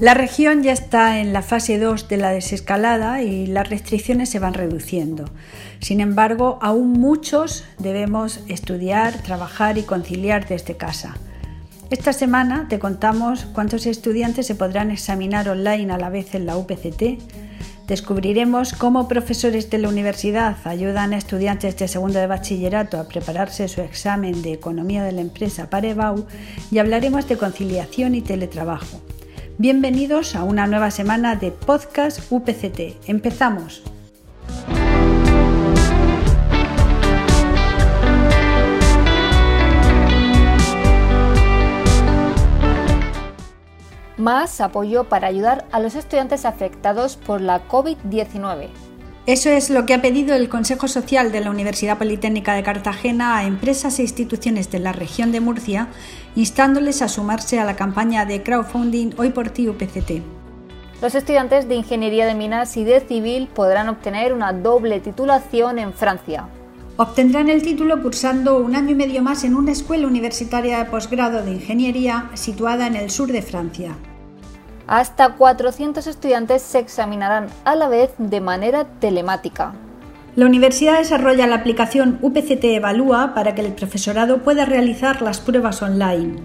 La región ya está en la fase 2 de la desescalada y las restricciones se van reduciendo. Sin embargo, aún muchos debemos estudiar, trabajar y conciliar desde casa. Esta semana te contamos cuántos estudiantes se podrán examinar online a la vez en la UPCT, Descubriremos cómo profesores de la universidad ayudan a estudiantes de segundo de bachillerato a prepararse su examen de Economía de la Empresa para EBAU y hablaremos de conciliación y teletrabajo. Bienvenidos a una nueva semana de Podcast UPCT. Empezamos. más apoyo para ayudar a los estudiantes afectados por la COVID-19. Eso es lo que ha pedido el Consejo Social de la Universidad Politécnica de Cartagena a empresas e instituciones de la región de Murcia, instándoles a sumarse a la campaña de crowdfunding Hoy por ti UPCT. Los estudiantes de Ingeniería de Minas y de Civil podrán obtener una doble titulación en Francia. Obtendrán el título cursando un año y medio más en una escuela universitaria de posgrado de ingeniería situada en el sur de Francia. Hasta 400 estudiantes se examinarán a la vez de manera telemática. La universidad desarrolla la aplicación UPCT Evalúa para que el profesorado pueda realizar las pruebas online.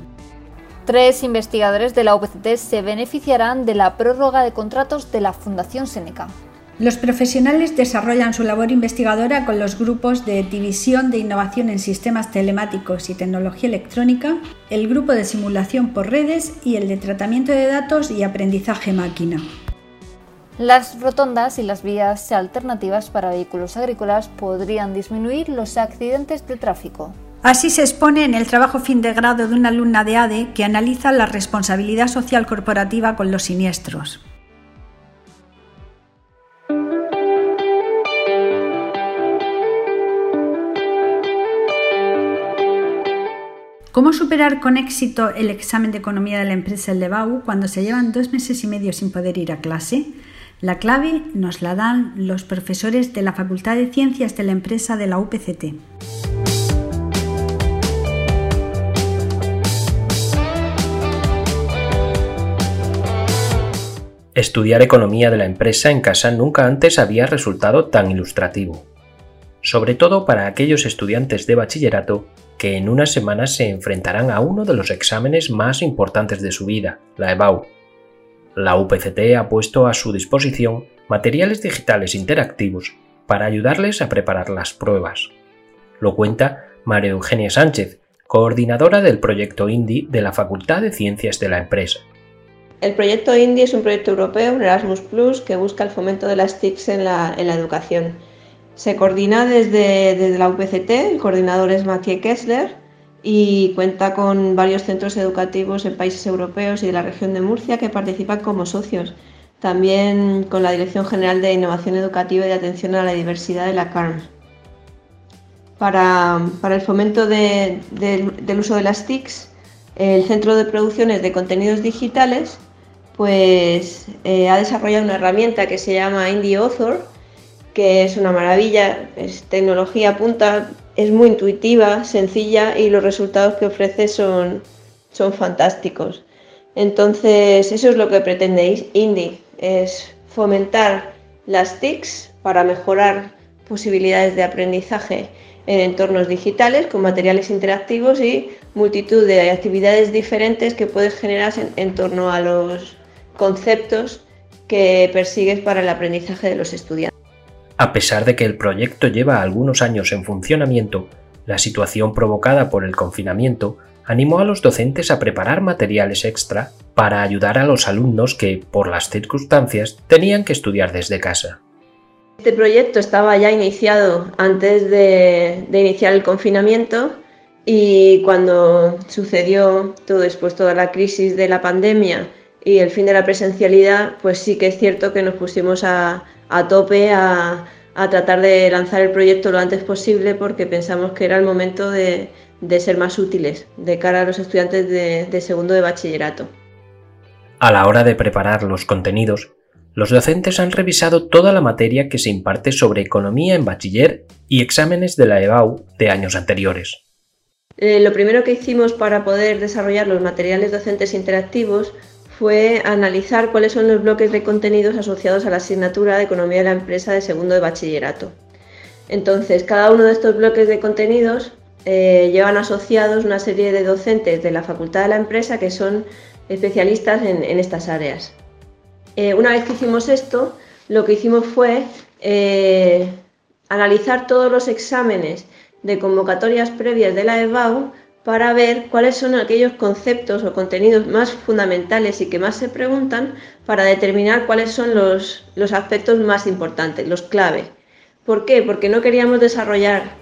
Tres investigadores de la UPCT se beneficiarán de la prórroga de contratos de la Fundación Seneca. Los profesionales desarrollan su labor investigadora con los grupos de División de Innovación en Sistemas Telemáticos y Tecnología Electrónica, el grupo de Simulación por Redes y el de Tratamiento de Datos y Aprendizaje Máquina. Las rotondas y las vías alternativas para vehículos agrícolas podrían disminuir los accidentes de tráfico. Así se expone en el trabajo fin de grado de una alumna de ADE que analiza la responsabilidad social corporativa con los siniestros. ¿Cómo superar con éxito el examen de economía de la empresa el LEBAU cuando se llevan dos meses y medio sin poder ir a clase? La clave nos la dan los profesores de la Facultad de Ciencias de la empresa de la UPCT. Estudiar economía de la empresa en casa nunca antes había resultado tan ilustrativo, sobre todo para aquellos estudiantes de bachillerato que en unas semanas se enfrentarán a uno de los exámenes más importantes de su vida, la EBAU. La UPCT ha puesto a su disposición materiales digitales interactivos para ayudarles a preparar las pruebas. Lo cuenta María Eugenia Sánchez, coordinadora del proyecto INDI de la Facultad de Ciencias de la empresa. El proyecto INDI es un proyecto europeo, un Erasmus Plus, que busca el fomento de las TICs en la, en la educación. Se coordina desde, la UPCT, el coordinador es Mathieu Kessler y cuenta con varios centros educativos en países europeos y de la región de Murcia que participan como socios. También con la Dirección General de Innovación Educativa y de Atención a la Diversidad de la CARM. Para, el fomento del uso de las TICs, el Centro de Producciones de Contenidos Digitales pues, eh, ha desarrollado una herramienta que se llama Indie Author, que es una maravilla, es tecnología punta, es muy intuitiva, sencilla y los resultados que ofrece son, son fantásticos. Entonces, eso es lo que pretendéis, Indie, es fomentar las TICs para mejorar posibilidades de aprendizaje en entornos digitales con materiales interactivos y multitud de actividades diferentes que puedes generar en torno a los conceptos que persigues para el aprendizaje de los estudiantes. A pesar de que el proyecto lleva algunos años en funcionamiento, la situación provocada por el confinamiento animó a los docentes a preparar materiales extra para ayudar a los alumnos que, por las circunstancias, tenían que estudiar desde casa. Este proyecto estaba ya iniciado antes de, iniciar el confinamiento y cuando sucedió todo después toda la crisis de la pandemia y el fin de la presencialidad, pues sí que es cierto que nos pusimos a, a tope a, tratar de lanzar el proyecto lo antes posible porque pensamos que era el momento de, ser más útiles de cara a los estudiantes de, de segundo de bachillerato. A la hora de preparar los contenidos, los docentes han revisado toda la materia que se imparte sobre economía en bachiller y exámenes de la EBAU de años anteriores. Eh, lo primero que hicimos para poder desarrollar los materiales docentes interactivos fue analizar cuáles son los bloques de contenidos asociados a la asignatura de Economía de la Empresa de segundo de bachillerato. Entonces, cada uno de estos bloques de contenidos eh, llevan asociados una serie de docentes de la Facultad de la Empresa que son especialistas en, estas áreas. Eh, una vez que hicimos esto, lo que hicimos fue eh, analizar todos los exámenes de convocatorias previas de la EBAU para ver cuáles son aquellos conceptos o contenidos más fundamentales y que más se preguntan para determinar cuáles son los, aspectos más importantes, los clave. ¿Por qué? Porque no queríamos desarrollar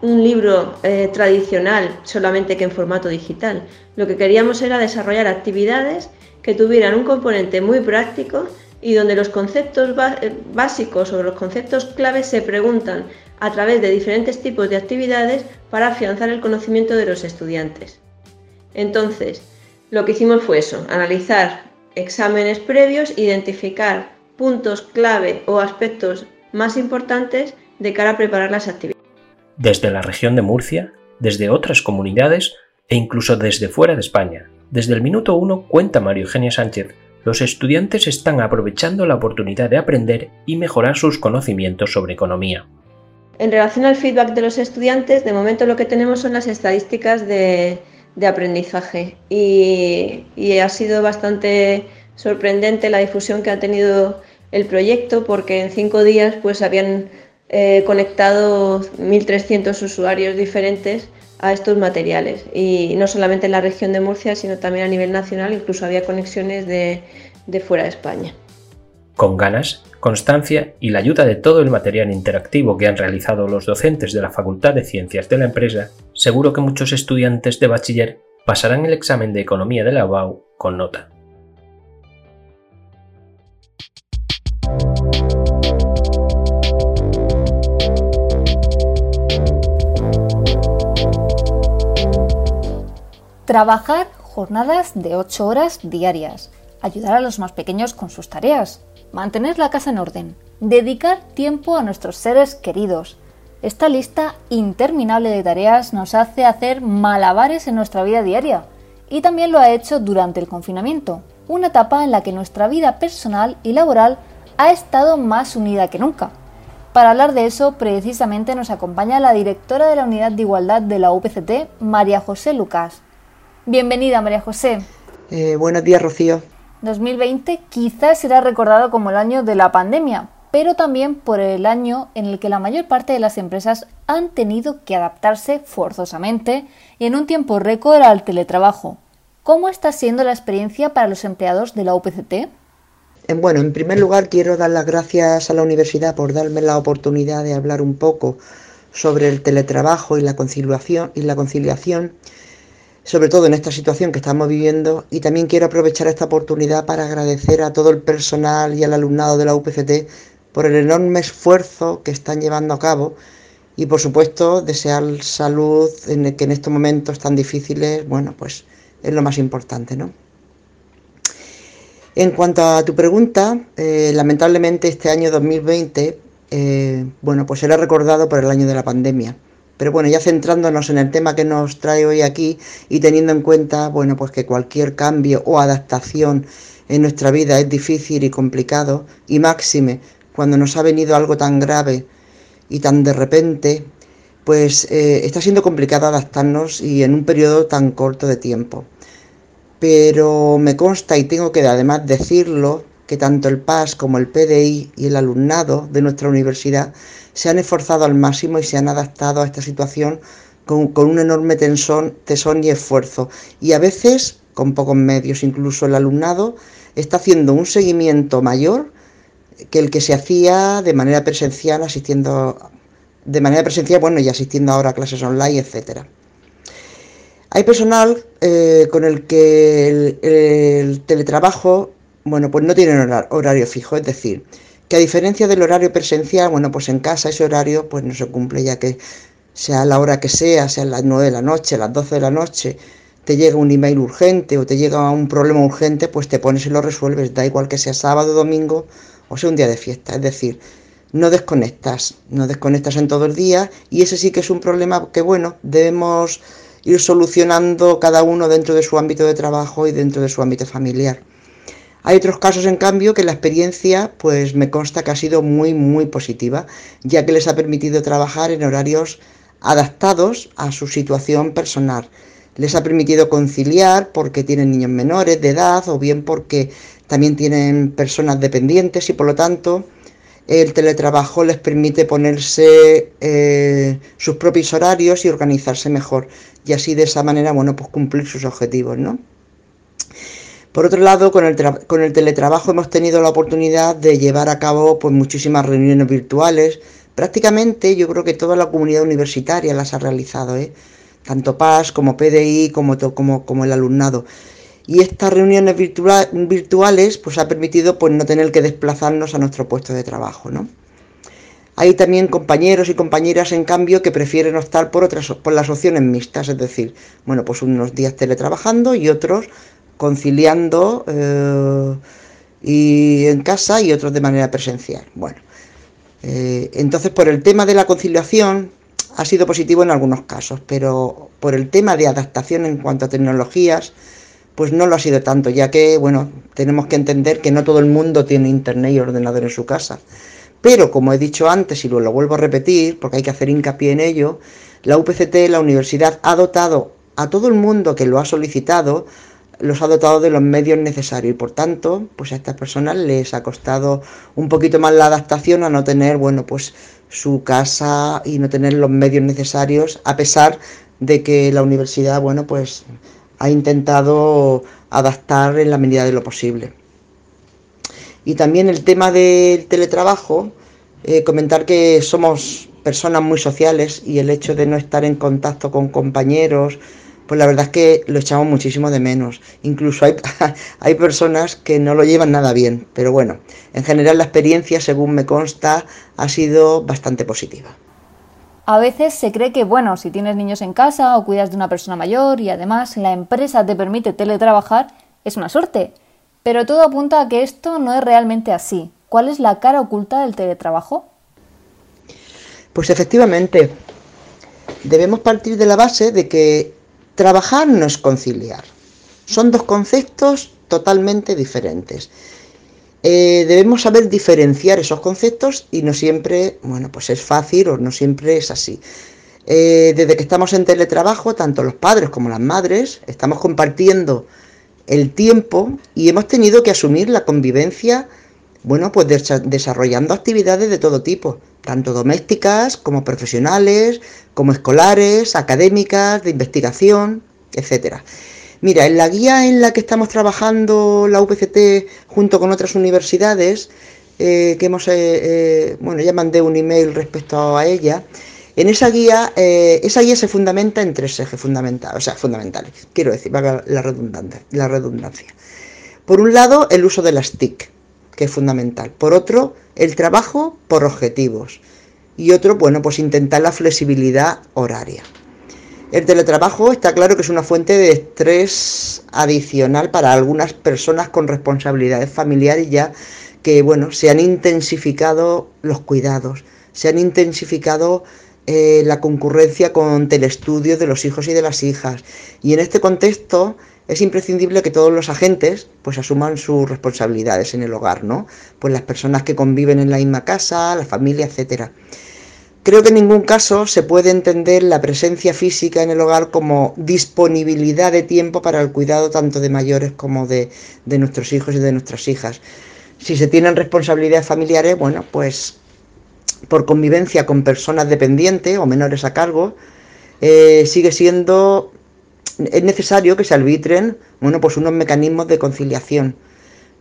un libro eh, tradicional solamente que en formato digital. Lo que queríamos era desarrollar actividades que tuvieran un componente muy práctico y donde los conceptos eh, básicos o los conceptos claves se preguntan a través de diferentes tipos de actividades para afianzar el conocimiento de los estudiantes. Entonces, lo que hicimos fue eso, analizar exámenes previos, identificar puntos clave o aspectos más importantes de cara a preparar las actividades. Desde la región de Murcia, desde otras comunidades e incluso desde fuera de España, desde el minuto uno cuenta Mario Eugenia Sánchez, los estudiantes están aprovechando la oportunidad de aprender y mejorar sus conocimientos sobre economía. En relación al feedback de los estudiantes, de momento lo que tenemos son las estadísticas de, aprendizaje y, ha sido bastante sorprendente la difusión que ha tenido el proyecto porque en cinco días pues habían eh, conectado 1.300 usuarios diferentes a estos materiales y no solamente en la región de Murcia sino también a nivel nacional, incluso había conexiones de fuera de España. Con ganas, constancia y la ayuda de todo el material interactivo que han realizado los docentes de la Facultad de Ciencias de la empresa, seguro que muchos estudiantes de bachiller pasarán el examen de Economía de la UAU con nota. Trabajar jornadas de 8 horas diarias. Ayudar a los más pequeños con sus tareas mantener la casa en orden, dedicar tiempo a nuestros seres queridos. Esta lista interminable de tareas nos hace hacer malabares en nuestra vida diaria y también lo ha hecho durante el confinamiento, una etapa en la que nuestra vida personal y laboral ha estado más unida que nunca. Para hablar de eso, precisamente nos acompaña la directora de la Unidad de Igualdad de la UPCT, María José Lucas. Bienvenida, María José. Eh, buenos días, Rocío. 2020 quizás será recordado como el año de la pandemia, pero también por el año en el que la mayor parte de las empresas han tenido que adaptarse forzosamente y en un tiempo récord al teletrabajo. ¿Cómo está siendo la experiencia para los empleados de la UPCT? Eh, bueno, en primer lugar quiero dar las gracias a la universidad por darme la oportunidad de hablar un poco sobre el teletrabajo y la conciliación y la conciliación sobre todo en esta situación que estamos viviendo y también quiero aprovechar esta oportunidad para agradecer a todo el personal y al alumnado de la UPCT por el enorme esfuerzo que están llevando a cabo y por supuesto desear salud en el que en estos momentos tan difíciles, bueno, pues es lo más importante, ¿no? En cuanto a tu pregunta, eh, lamentablemente este año 2020, eh, bueno, pues será recordado por el año de la pandemia. Pero bueno, ya centrándonos en el tema que nos trae hoy aquí y teniendo en cuenta, bueno, pues que cualquier cambio o adaptación en nuestra vida es difícil y complicado, y máxime cuando nos ha venido algo tan grave y tan de repente, pues eh, está siendo complicado adaptarnos y en un periodo tan corto de tiempo. Pero me consta y tengo que además decirlo que tanto el PAS como el PDI y el alumnado de nuestra universidad se han esforzado al máximo y se han adaptado a esta situación con, un enorme tesón, tesón y esfuerzo. Y a veces con pocos medios, incluso el alumnado está haciendo un seguimiento mayor que el que se hacía de manera presencial, asistiendo de manera presencial, bueno, y asistiendo ahora a clases online, etcétera. Hay personal eh, con el que el, teletrabajo, bueno, pues no tiene horario fijo, es decir, que a diferencia del horario presencial, bueno, pues en casa ese horario pues no se cumple ya que sea la hora que sea, sea las 9 de la noche, las 12 de la noche, te llega un email urgente o te llega un problema urgente, pues te pones y lo resuelves, da igual que sea sábado, domingo o sea un día de fiesta, es decir, no desconectas, no desconectas en todo el día y ese sí que es un problema que bueno, debemos ir solucionando cada uno dentro de su ámbito de trabajo y dentro de su ámbito familiar. Hay otros casos, en cambio, que la experiencia, pues me consta que ha sido muy, muy positiva, ya que les ha permitido trabajar en horarios adaptados a su situación personal. Les ha permitido conciliar porque tienen niños menores de edad o bien porque también tienen personas dependientes y por lo tanto el teletrabajo les permite ponerse eh, sus propios horarios y organizarse mejor y así de esa manera, bueno, pues cumplir sus objetivos, ¿no? Por otro lado, con el, teletrabajo hemos tenido la oportunidad de llevar a cabo pues, muchísimas reuniones virtuales. Prácticamente yo creo que toda la comunidad universitaria las ha realizado, ¿eh? tanto PAS como PDI como el alumnado. Y estas reuniones virtuales pues, ha permitido pues, no tener que desplazarnos a nuestro puesto de trabajo. ¿no? Hay también compañeros y compañeras, en cambio, que prefieren optar por, otras, por las opciones mixtas, es decir, bueno, pues unos días teletrabajando y otros conciliando eh, y en casa y otros de manera presencial. Bueno, eh, entonces por el tema de la conciliación ha sido positivo en algunos casos, pero por el tema de adaptación en cuanto a tecnologías, pues no lo ha sido tanto, ya que, bueno, tenemos que entender que no todo el mundo tiene internet y ordenador en su casa. Pero, como he dicho antes y lo, lo vuelvo a repetir, porque hay que hacer hincapié en ello, la UPCT, la universidad, ha dotado a todo el mundo que lo ha solicitado los ha dotado de los medios necesarios y por tanto, pues a estas personas les ha costado un poquito más la adaptación a no tener, bueno, pues su casa y no tener los medios necesarios, a pesar de que la universidad, bueno, pues ha intentado adaptar en la medida de lo posible. Y también el tema del teletrabajo, eh, comentar que somos personas muy sociales y el hecho de no estar en contacto con compañeros, pues la verdad es que lo echamos muchísimo de menos. Incluso hay, hay personas que no lo llevan nada bien, pero bueno, en general la experiencia, según me consta, ha sido bastante positiva. A veces se cree que, bueno, si tienes niños en casa o cuidas de una persona mayor y además la empresa te permite teletrabajar, es una suerte. Pero todo apunta a que esto no es realmente así. ¿Cuál es la cara oculta del teletrabajo? Pues efectivamente, debemos partir de la base de que Trabajar no es conciliar. Son dos conceptos totalmente diferentes. Eh, debemos saber diferenciar esos conceptos y no siempre, bueno, pues es fácil o no siempre es así. Eh, desde que estamos en teletrabajo, tanto los padres como las madres, estamos compartiendo el tiempo y hemos tenido que asumir la convivencia, bueno, pues desarrollando actividades de todo tipo, tanto domésticas como profesionales, como escolares, académicas, de investigación, etcétera. Mira, en la guía en la que estamos trabajando la UPCT junto con otras universidades, eh, que hemos, eh, eh, bueno, ya mandé un email respecto a ella, en esa guía, esa guía se fundamenta en tres ejes fundamentales, o sea, fundamentales, quiero decir, la la redundancia. Por un lado, el uso de las TIC, que es fundamental. Por otro, el trabajo por objetivos. Y otro, bueno, pues intentar la flexibilidad horaria. El teletrabajo está claro que es una fuente de estrés adicional para algunas personas con responsabilidades familiares ya que, bueno, se han intensificado los cuidados, se han intensificado eh, la concurrencia con telestudios de los hijos y de las hijas. Y en este contexto, es imprescindible que todos los agentes pues asuman sus responsabilidades en el hogar, ¿no? Pues las personas que conviven en la misma casa, la familia, etcétera. Creo que en ningún caso se puede entender la presencia física en el hogar como disponibilidad de tiempo para el cuidado tanto de mayores como de, nuestros hijos y de nuestras hijas. Si se tienen responsabilidades familiares, bueno, pues por convivencia con personas dependientes o menores a cargo, eh, sigue siendo es necesario que se arbitren bueno, pues unos mecanismos de conciliación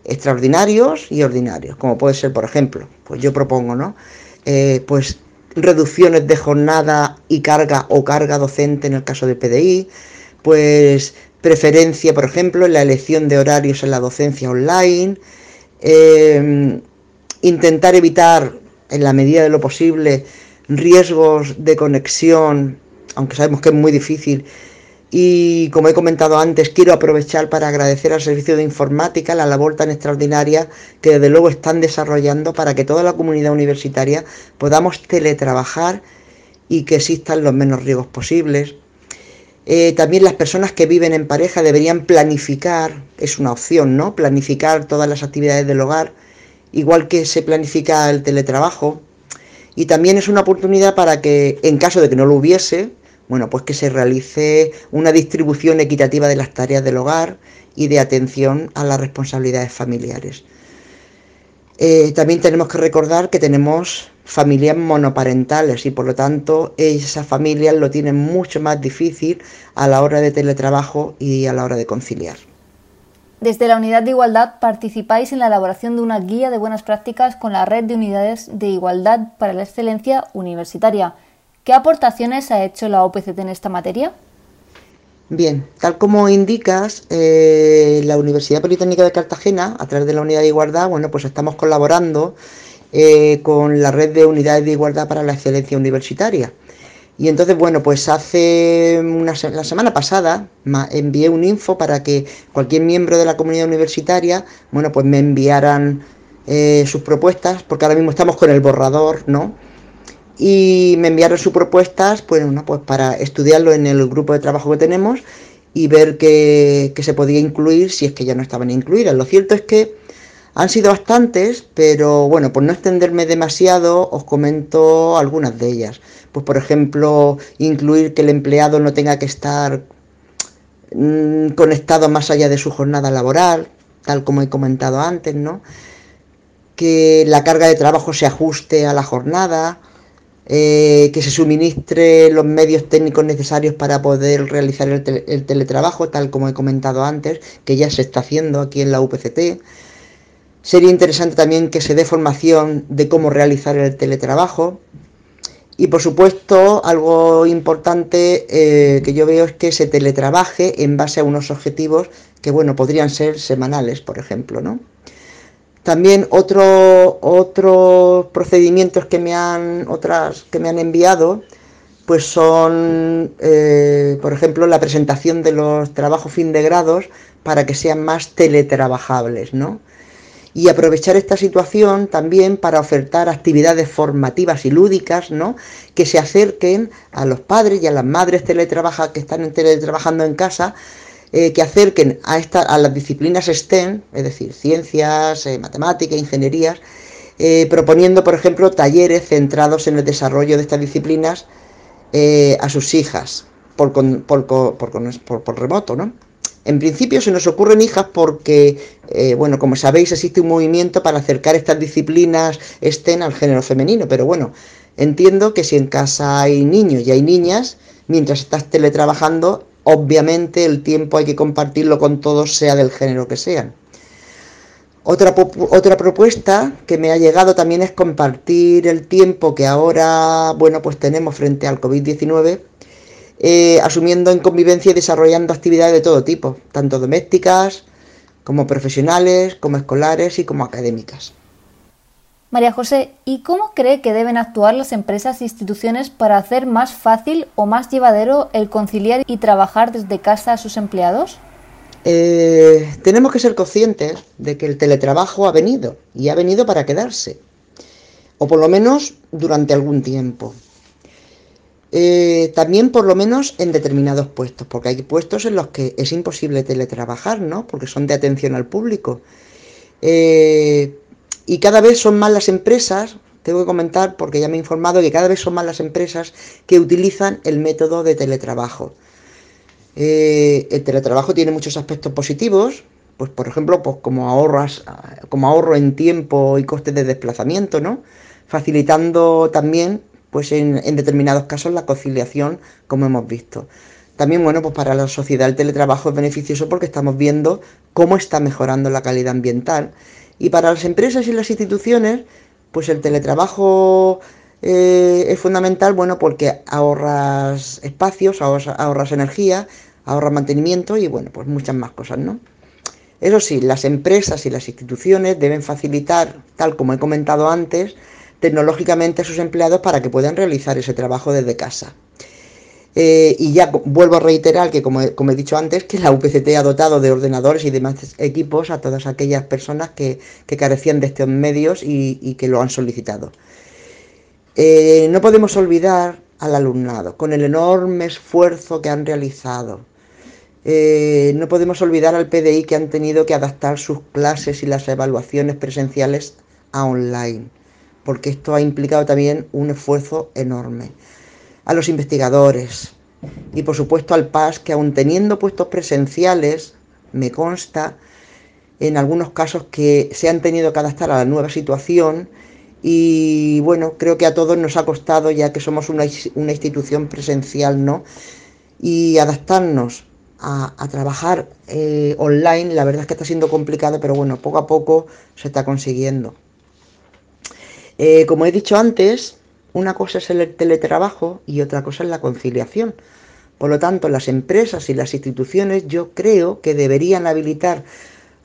extraordinarios y ordinarios, como puede ser, por ejemplo, pues yo propongo, ¿no? Eh, pues reducciones de jornada y carga o carga docente en el caso de PDI, pues preferencia, por ejemplo, en la elección de horarios en la docencia online, em, intentar evitar, en la medida de lo posible, riesgos de conexión, aunque sabemos que es muy difícil, y como he comentado antes, quiero aprovechar para agradecer al Servicio de Informática la labor tan extraordinaria que desde luego están desarrollando para que toda la comunidad universitaria podamos teletrabajar y que existan los menos riesgos posibles. Eh, también las personas que viven en pareja deberían planificar, es una opción, ¿no? Planificar todas las actividades del hogar, igual que se planifica el teletrabajo. Y también es una oportunidad para que, en caso de que no lo hubiese, bueno, pues que se realice una distribución equitativa de las tareas del hogar y de atención a las responsabilidades familiares. Eh, también tenemos que recordar que tenemos familias monoparentales y por lo tanto esas familias lo tienen mucho más difícil a la hora de teletrabajo y a la hora de conciliar. Desde la Unidad de Igualdad participáis en la elaboración de una guía de buenas prácticas con la Red de Unidades de Igualdad para la Excelencia Universitaria. ¿Qué aportaciones ha hecho la OPCT en esta materia? Bien, tal como indicas, eh, la Universidad Politécnica de Cartagena, a través de la Unidad de Igualdad, bueno, pues estamos colaborando eh, con la red de unidades de igualdad para la excelencia universitaria. Y entonces, bueno, pues hace una, la semana pasada envié un info para que cualquier miembro de la comunidad universitaria, bueno, pues me enviaran eh, sus propuestas, porque ahora mismo estamos con el borrador, ¿no? Y me enviaron sus propuestas, pues, bueno, pues para estudiarlo en el grupo de trabajo que tenemos y ver qué, se podía incluir si es que ya no estaban incluidas. Lo cierto es que han sido bastantes, pero bueno, por no extenderme demasiado, os comento algunas de ellas. Pues por ejemplo, incluir que el empleado no tenga que estar mm, conectado más allá de su jornada laboral, tal como he comentado antes, ¿no? Que la carga de trabajo se ajuste a la jornada, eh, que se suministre los medios técnicos necesarios para poder realizar el, el teletrabajo, tal como he comentado antes, que ya se está haciendo aquí en la UPCT Sería interesante también que se dé formación de cómo realizar el teletrabajo. Y por supuesto, algo importante eh, que yo veo es que se teletrabaje en base a unos objetivos que, bueno, podrían ser semanales, por ejemplo, ¿no? También otro, otros procedimientos que me han, otras que me han enviado, pues son, eh, por ejemplo, la presentación de los trabajos fin de grados para que sean más teletrabajables, ¿no? y aprovechar esta situación también para ofertar actividades formativas y lúdicas, ¿no? Que se acerquen a los padres y a las madres teletrabaja, que están teletrabajando en casa, eh, que acerquen a, esta, a las disciplinas STEM, es decir, ciencias, eh, matemáticas, ingenierías, eh, proponiendo, por ejemplo, talleres centrados en el desarrollo de estas disciplinas a sus hijas por, por, por, por remoto, ¿no? En principio se nos ocurren hijas porque, bueno, como sabéis, existe un movimiento para acercar estas disciplinas estén al género femenino, pero bueno, entiendo que si en casa hay niños y hay niñas, mientras estás teletrabajando, obviamente el tiempo hay que compartirlo con todos, sea del género que sean. Otra, otra propuesta que me ha llegado también es compartir el tiempo que ahora, bueno, pues tenemos frente al COVID-19 eh, asumiendo en convivencia y desarrollando actividades de todo tipo, tanto domésticas como profesionales, como escolares y como académicas. María José, ¿y cómo cree que deben actuar las empresas e instituciones para hacer más fácil o más llevadero el conciliar y trabajar desde casa a sus empleados? Eh, tenemos que ser conscientes de que el teletrabajo ha venido y ha venido para quedarse, o por lo menos durante algún tiempo. Eh, también por lo menos en determinados puestos, porque hay puestos en los que es imposible teletrabajar, ¿no? Porque son de atención al público. Eh, y cada vez son más las empresas, tengo que comentar porque ya me he informado que cada vez son más las empresas que utilizan el método de teletrabajo. Eh, el teletrabajo tiene muchos aspectos positivos, pues por ejemplo, pues como ahorras, como ahorro en tiempo y costes de desplazamiento, ¿no? Facilitando también pues en, determinados casos la conciliación, como hemos visto. También, bueno, pues para la sociedad el teletrabajo es beneficioso porque estamos viendo cómo está mejorando la calidad ambiental. Y para las empresas y las instituciones, pues el teletrabajo eh, es fundamental, bueno, porque ahorras espacios, ahorras, ahorras energía, ahorras mantenimiento y, bueno, pues muchas más cosas, ¿no? Eso sí, las empresas y las instituciones deben facilitar, tal como he comentado antes, tecnológicamente a sus empleados para que puedan realizar ese trabajo desde casa. Eh, y ya vuelvo a reiterar que, como he, dicho antes, que la UPCT ha dotado de ordenadores y demás equipos a todas aquellas personas que, carecían de estos medios y, que lo han solicitado. Eh, no podemos olvidar al alumnado, con el enorme esfuerzo que han realizado. Eh, no podemos olvidar al PDI que han tenido que adaptar sus clases y las evaluaciones presenciales a online, porque esto ha implicado también un esfuerzo enorme. A los investigadores y por supuesto al PAS, que aun teniendo puestos presenciales, me consta, en algunos casos que se han tenido que adaptar a la nueva situación y bueno, creo que a todos nos ha costado ya que somos una, institución presencial, ¿no? Y adaptarnos a, trabajar eh, online, la verdad es que está siendo complicado, pero bueno, poco a poco se está consiguiendo. Eh, como he dicho antes, una cosa es el teletrabajo y otra cosa es la conciliación. Por lo tanto, las empresas y las instituciones yo creo que deberían habilitar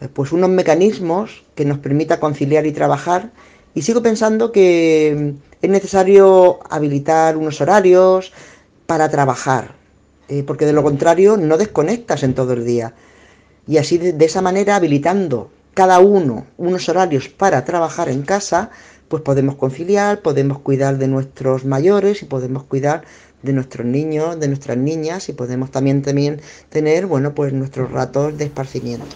eh, pues unos mecanismos que nos permita conciliar y trabajar y sigo pensando que mm, es necesario habilitar unos horarios para trabajar, eh, porque de lo contrario no desconectas en todo el día. Y así de, esa manera, habilitando cada uno unos horarios para trabajar en casa, pues podemos conciliar, podemos cuidar de nuestros mayores y podemos cuidar de nuestros niños, de nuestras niñas y podemos también, también tener, bueno, pues nuestros ratos de esparcimiento.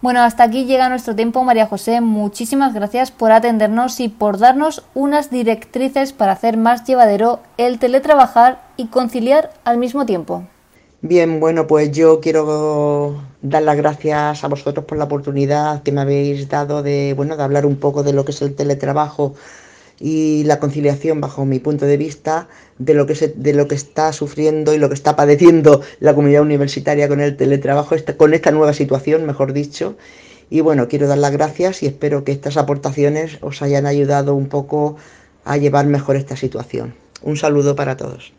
Bueno, hasta aquí llega nuestro tiempo, María José. Muchísimas gracias por atendernos y por darnos unas directrices para hacer más llevadero el teletrabajar y conciliar al mismo tiempo. Bien, bueno, pues yo quiero dar las gracias a vosotros por la oportunidad que me habéis dado de, bueno, de hablar un poco de lo que es el teletrabajo y la conciliación bajo mi punto de vista de lo que se, de lo que está sufriendo y lo que está padeciendo la comunidad universitaria con el teletrabajo con esta nueva situación mejor dicho. Y bueno quiero dar las gracias y espero que estas aportaciones os hayan ayudado un poco a llevar mejor esta situación. Un saludo para todos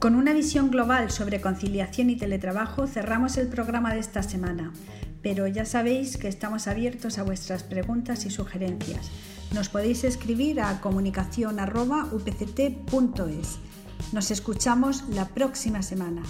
Con una visión global sobre conciliación y teletrabajo cerramos el programa de esta semana, pero ya sabéis que estamos abiertos a vuestras preguntas y sugerencias. Nos podéis escribir a comunicación.upct.es. Nos escuchamos la próxima semana.